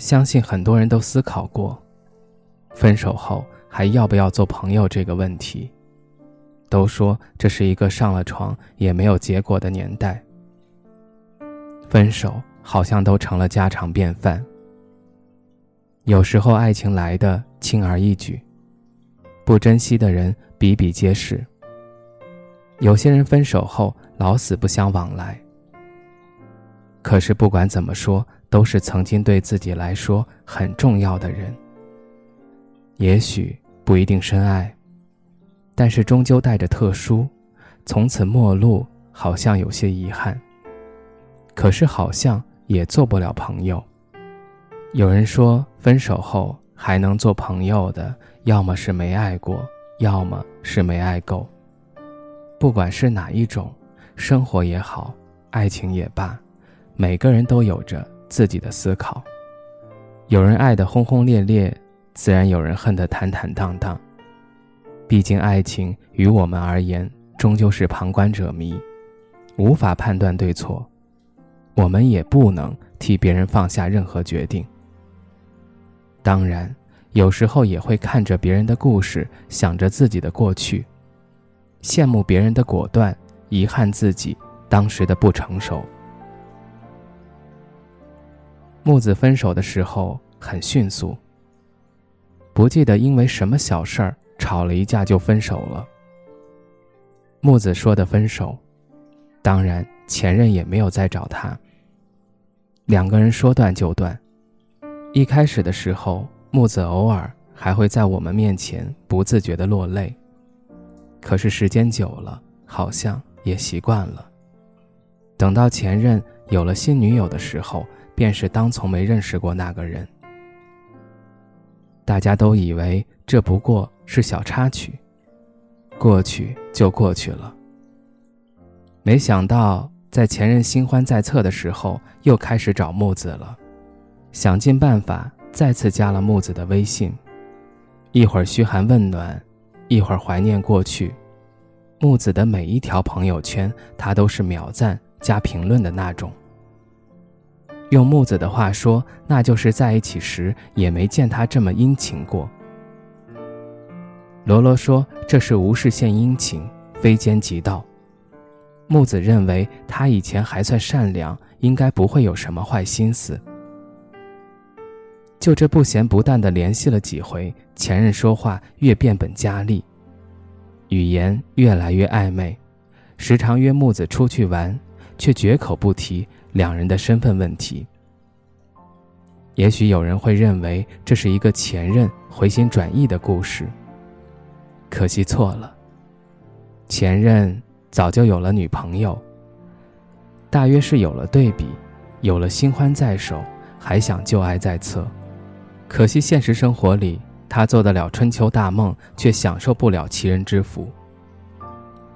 相信很多人都思考过，分手后还要不要做朋友这个问题。都说这是一个上了床也没有结果的年代，分手好像都成了家常便饭。有时候爱情来的轻而易举，不珍惜的人比比皆是。有些人分手后老死不相往来，可是不管怎么说。都是曾经对自己来说很重要的人。也许不一定深爱，但是终究带着特殊，从此陌路，好像有些遗憾。可是好像也做不了朋友。有人说，分手后还能做朋友的，要么是没爱过，要么是没爱够。不管是哪一种，生活也好，爱情也罢，每个人都有着。自己的思考，有人爱得轰轰烈烈，自然有人恨得坦坦荡荡。毕竟爱情于我们而言，终究是旁观者迷，无法判断对错，我们也不能替别人放下任何决定。当然，有时候也会看着别人的故事，想着自己的过去，羡慕别人的果断，遗憾自己当时的不成熟。木子分手的时候很迅速，不记得因为什么小事儿吵了一架就分手了。木子说的分手，当然前任也没有再找他。两个人说断就断。一开始的时候，木子偶尔还会在我们面前不自觉的落泪，可是时间久了，好像也习惯了。等到前任有了新女友的时候。便是当从没认识过那个人，大家都以为这不过是小插曲，过去就过去了。没想到在前任新欢在侧的时候，又开始找木子了，想尽办法再次加了木子的微信，一会儿嘘寒问暖，一会儿怀念过去。木子的每一条朋友圈，他都是秒赞加评论的那种。用木子的话说，那就是在一起时也没见他这么殷勤过。罗罗说这是无事献殷勤，非奸即盗。木子认为他以前还算善良，应该不会有什么坏心思。就这不咸不淡的联系了几回，前任说话越变本加厉，语言越来越暧昧，时常约木子出去玩，却绝口不提。两人的身份问题，也许有人会认为这是一个前任回心转意的故事。可惜错了。前任早就有了女朋友，大约是有了对比，有了新欢在手，还想旧爱在侧。可惜现实生活里，他做得了春秋大梦，却享受不了其人之福。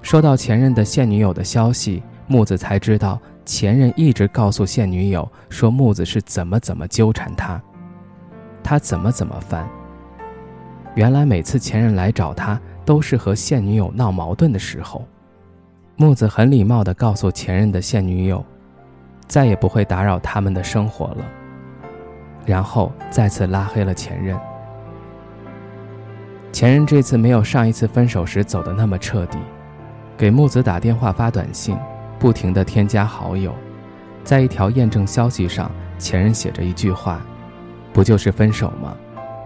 收到前任的现女友的消息，木子才知道。前任一直告诉现女友说木子是怎么怎么纠缠他，他怎么怎么烦。原来每次前任来找他，都是和现女友闹矛盾的时候。木子很礼貌地告诉前任的现女友，再也不会打扰他们的生活了。然后再次拉黑了前任。前任这次没有上一次分手时走的那么彻底，给木子打电话发短信。不停地添加好友，在一条验证消息上，前任写着一句话：“不就是分手吗？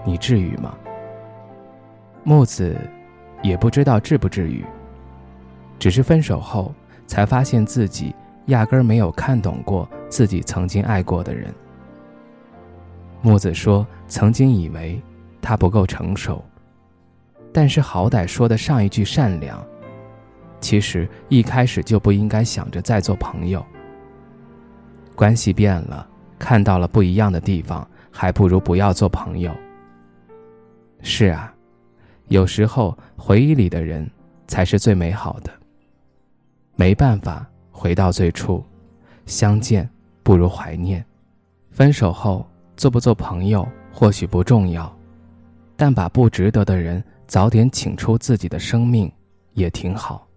你至于吗？”木子也不知道至不至于，只是分手后才发现自己压根儿没有看懂过自己曾经爱过的人。木子说：“曾经以为他不够成熟，但是好歹说的上一句善良。”其实一开始就不应该想着再做朋友。关系变了，看到了不一样的地方，还不如不要做朋友。是啊，有时候回忆里的人才是最美好的。没办法回到最初，相见不如怀念。分手后做不做朋友或许不重要，但把不值得的人早点请出自己的生命，也挺好。